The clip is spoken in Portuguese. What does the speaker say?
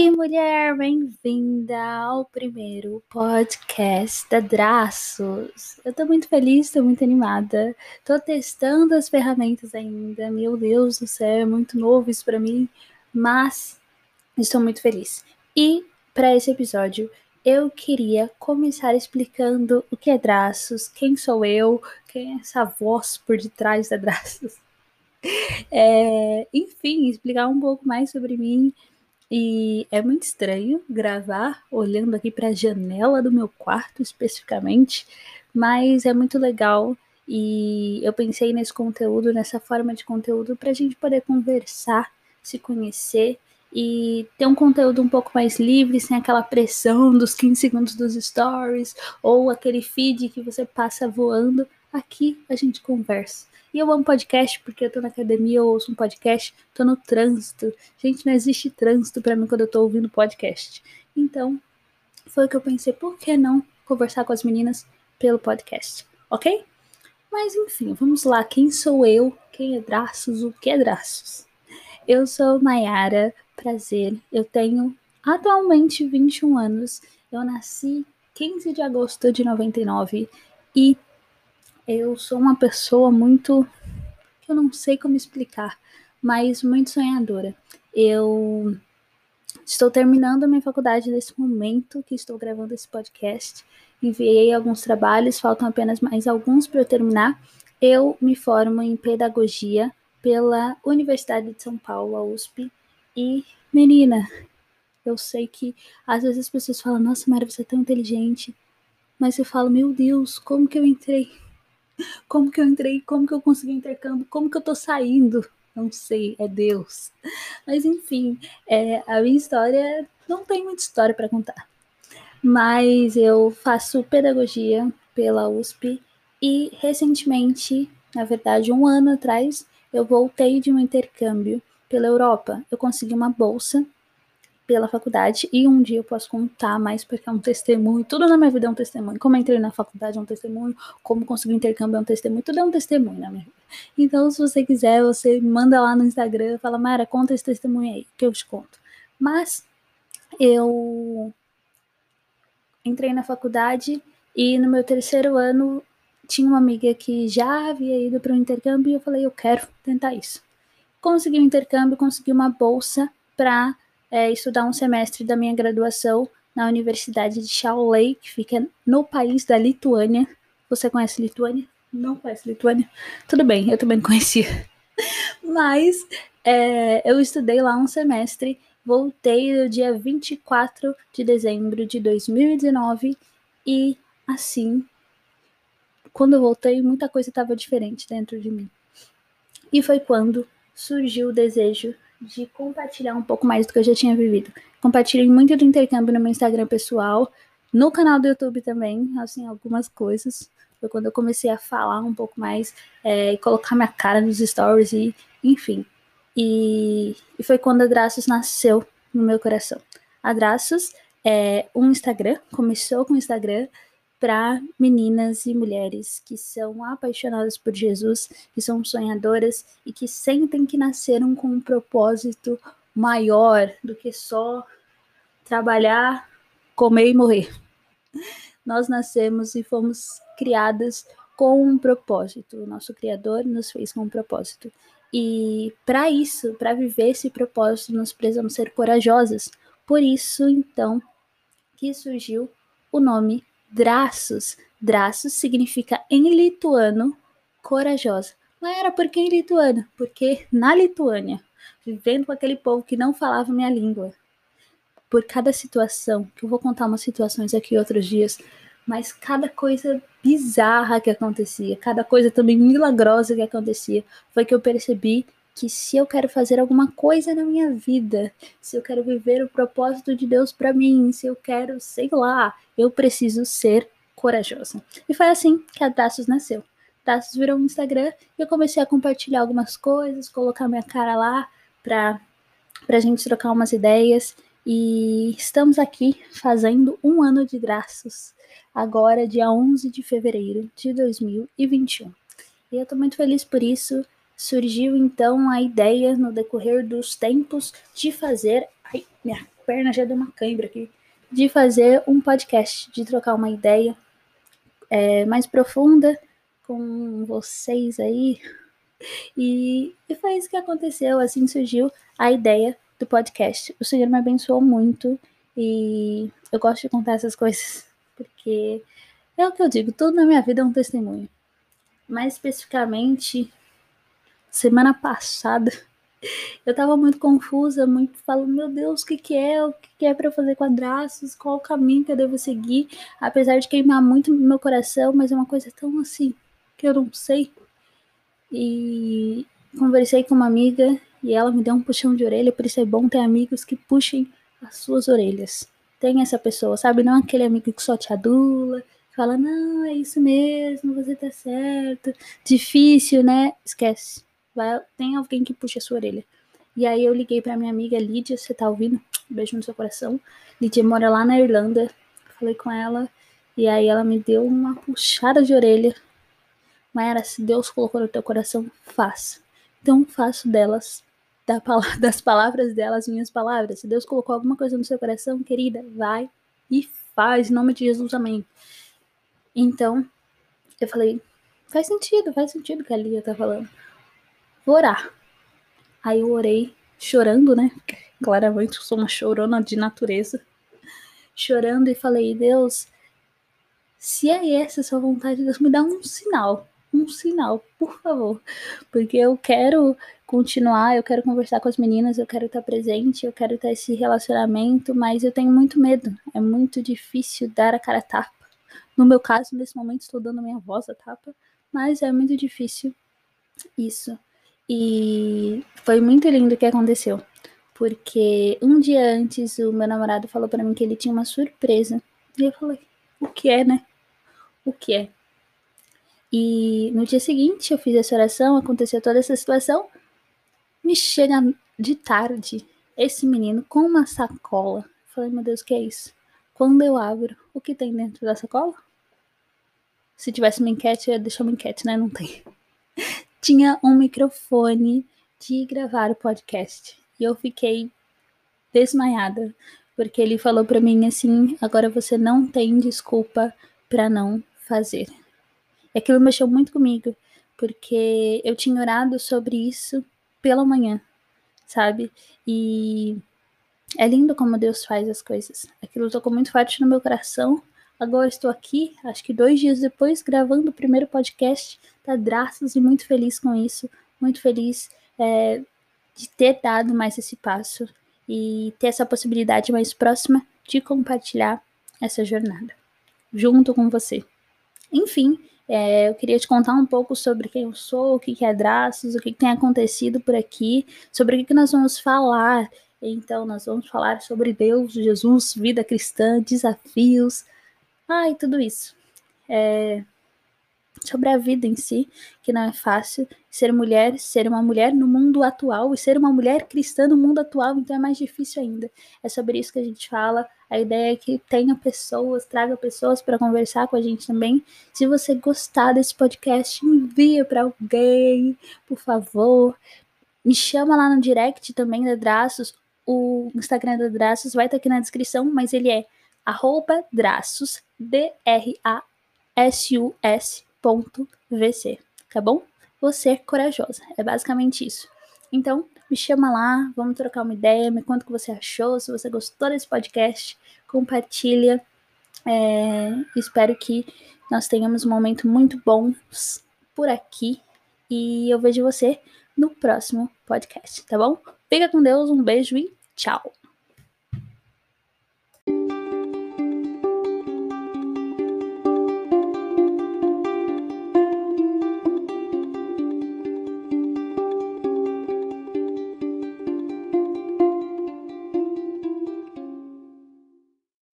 Aí, mulher, bem-vinda ao primeiro podcast da Draços. Eu tô muito feliz, tô muito animada. Tô testando as ferramentas ainda. Meu Deus do céu, é muito novo isso para mim, mas estou muito feliz. E para esse episódio, eu queria começar explicando o que é Draços, quem sou eu, quem é essa voz por detrás da Draços. É, enfim, explicar um pouco mais sobre mim e é muito estranho gravar olhando aqui para a janela do meu quarto especificamente, mas é muito legal e eu pensei nesse conteúdo, nessa forma de conteúdo, para a gente poder conversar, se conhecer e ter um conteúdo um pouco mais livre, sem aquela pressão dos 15 segundos dos stories ou aquele feed que você passa voando. Aqui a gente conversa. E eu amo podcast porque eu tô na academia, eu ouço um podcast, tô no trânsito. Gente, não existe trânsito para mim quando eu tô ouvindo podcast. Então, foi o que eu pensei, por que não conversar com as meninas pelo podcast, ok? Mas enfim, vamos lá. Quem sou eu? Quem é Draços? O que é Draços? Eu sou Mayara, prazer. Eu tenho atualmente 21 anos. Eu nasci 15 de agosto de 99 e eu sou uma pessoa muito. eu não sei como explicar, mas muito sonhadora. Eu estou terminando a minha faculdade nesse momento que estou gravando esse podcast. Enviei alguns trabalhos, faltam apenas mais alguns para eu terminar. Eu me formo em pedagogia pela Universidade de São Paulo, a USP. E, menina, eu sei que às vezes as pessoas falam: Nossa, Mara, você é tão inteligente. Mas eu falo: Meu Deus, como que eu entrei como que eu entrei? Como que eu consegui intercâmbio? Como que eu tô saindo? Não sei, é Deus. Mas enfim, é, a minha história não tem muita história para contar. Mas eu faço pedagogia pela USP e recentemente, na verdade, um ano atrás, eu voltei de um intercâmbio pela Europa. Eu consegui uma bolsa pela faculdade e um dia eu posso contar mais porque é um testemunho. Tudo na minha vida é um testemunho. Como entrei na faculdade é um testemunho, como consegui intercâmbio é um testemunho, tudo é um testemunho na minha vida. Então, se você quiser, você manda lá no Instagram, fala, Mara, conta esse testemunho aí, que eu te conto. Mas eu entrei na faculdade e no meu terceiro ano tinha uma amiga que já havia ido para o intercâmbio e eu falei, eu quero tentar isso. Consegui um intercâmbio, consegui uma bolsa para é, estudar um semestre da minha graduação na Universidade de Šiauliai, que fica no país da Lituânia. Você conhece Lituânia? Não conhece Lituânia? Tudo bem, eu também conhecia. Mas é, eu estudei lá um semestre, voltei no dia 24 de dezembro de 2019 e assim, quando eu voltei, muita coisa estava diferente dentro de mim. E foi quando surgiu o desejo de compartilhar um pouco mais do que eu já tinha vivido. Compartilhei muito do intercâmbio no meu Instagram pessoal, no canal do YouTube também, assim, algumas coisas. Foi quando eu comecei a falar um pouco mais é, e colocar minha cara nos stories e, enfim. E, e foi quando a Draços nasceu no meu coração. A Draços é um Instagram, começou com o Instagram, para meninas e mulheres que são apaixonadas por Jesus, que são sonhadoras e que sentem que nasceram com um propósito maior do que só trabalhar, comer e morrer. Nós nascemos e fomos criadas com um propósito. O nosso Criador nos fez com um propósito. E para isso, para viver esse propósito, nós precisamos ser corajosas. Por isso, então, que surgiu o nome Draços. Draços significa em lituano corajosa. Mas era por que em lituano? Porque na Lituânia, vivendo com aquele povo que não falava minha língua, por cada situação, que eu vou contar umas situações aqui outros dias, mas cada coisa bizarra que acontecia, cada coisa também milagrosa que acontecia, foi que eu percebi que se eu quero fazer alguma coisa na minha vida, se eu quero viver o propósito de Deus para mim, se eu quero, sei lá, eu preciso ser corajosa. E foi assim que a Daços nasceu. Daços virou um Instagram e eu comecei a compartilhar algumas coisas, colocar minha cara lá para pra gente trocar umas ideias. E estamos aqui fazendo um ano de Draços, agora dia 11 de fevereiro de 2021. E eu tô muito feliz por isso. Surgiu então a ideia no decorrer dos tempos de fazer. Ai, minha perna já deu uma cãibra aqui, de fazer um podcast, de trocar uma ideia é, mais profunda com vocês aí. E, e foi isso que aconteceu, assim surgiu a ideia do podcast. O Senhor me abençoou muito e eu gosto de contar essas coisas, porque é o que eu digo, tudo na minha vida é um testemunho. Mais especificamente, semana passada, eu tava muito confusa, muito falando, meu Deus, o que que é? O que que é para fazer quadraços? Qual o caminho que eu devo seguir? Apesar de queimar muito meu coração, mas é uma coisa tão assim que eu não sei. E conversei com uma amiga e ela me deu um puxão de orelha, por isso é bom ter amigos que puxem as suas orelhas. Tem essa pessoa, sabe? Não aquele amigo que só te adula, fala, não, é isso mesmo, você tá certo. Difícil, né? Esquece. Vai, tem alguém que puxa a sua orelha. E aí eu liguei pra minha amiga Lídia, você tá ouvindo? beijo no seu coração. Lídia mora lá na Irlanda. Falei com ela. E aí ela me deu uma puxada de orelha. Mayara, se Deus colocou no teu coração, faça. Então faço delas das palavras delas minhas palavras. Se Deus colocou alguma coisa no seu coração, querida, vai e faz, em nome de Jesus, amém. Então, eu falei, faz sentido, faz sentido o que a Lia tá falando. Orar. Aí eu orei, chorando, né? Claramente eu sou uma chorona de natureza. Chorando e falei, Deus, se é essa a sua vontade, Deus, me dá um sinal um sinal, por favor. Porque eu quero continuar, eu quero conversar com as meninas, eu quero estar presente, eu quero ter esse relacionamento, mas eu tenho muito medo. É muito difícil dar a cara a tapa. No meu caso, nesse momento, estou dando minha voz a tapa, mas é muito difícil isso. E foi muito lindo o que aconteceu. Porque um dia antes o meu namorado falou para mim que ele tinha uma surpresa. E eu falei, o que é, né? O que é? E no dia seguinte eu fiz essa oração, aconteceu toda essa situação. Me chega de tarde esse menino com uma sacola. Falei, meu Deus, o que é isso? Quando eu abro, o que tem dentro da sacola? Se tivesse uma enquete, eu ia deixar uma enquete, né? Não tem. Tinha um microfone de gravar o podcast. E eu fiquei desmaiada, porque ele falou para mim assim: agora você não tem desculpa para não fazer. E aquilo mexeu muito comigo, porque eu tinha orado sobre isso pela manhã, sabe? E é lindo como Deus faz as coisas. Aquilo tocou muito forte no meu coração. Agora estou aqui, acho que dois dias depois, gravando o primeiro podcast da Draças e muito feliz com isso. Muito feliz é, de ter dado mais esse passo e ter essa possibilidade mais próxima de compartilhar essa jornada junto com você. Enfim, é, eu queria te contar um pouco sobre quem eu sou, o que, é Draços, o que, tem acontecido por aqui, sobre o que nós vamos falar. Então, nós vamos falar sobre Deus, Jesus, vida cristã, desafios, ai, tudo isso. É, sobre a vida em si, que não é fácil. Ser mulher, ser uma mulher no mundo atual e ser uma mulher cristã no mundo atual, então é mais difícil ainda. É sobre isso que a gente fala. A ideia é que tenha pessoas, traga pessoas para conversar com a gente também. Se você gostar desse podcast, envia para alguém, por favor. Me chama lá no direct também da Draços. O Instagram da Draços vai estar aqui na descrição, mas ele é arroba Draços, D-R-A-S-U-S vc, tá bom? Você corajosa, é basicamente isso. Então, me chama lá, vamos trocar uma ideia, me conta o que você achou, se você gostou desse podcast, compartilha. É, espero que nós tenhamos um momento muito bom por aqui e eu vejo você no próximo podcast, tá bom? Fica com Deus, um beijo e tchau!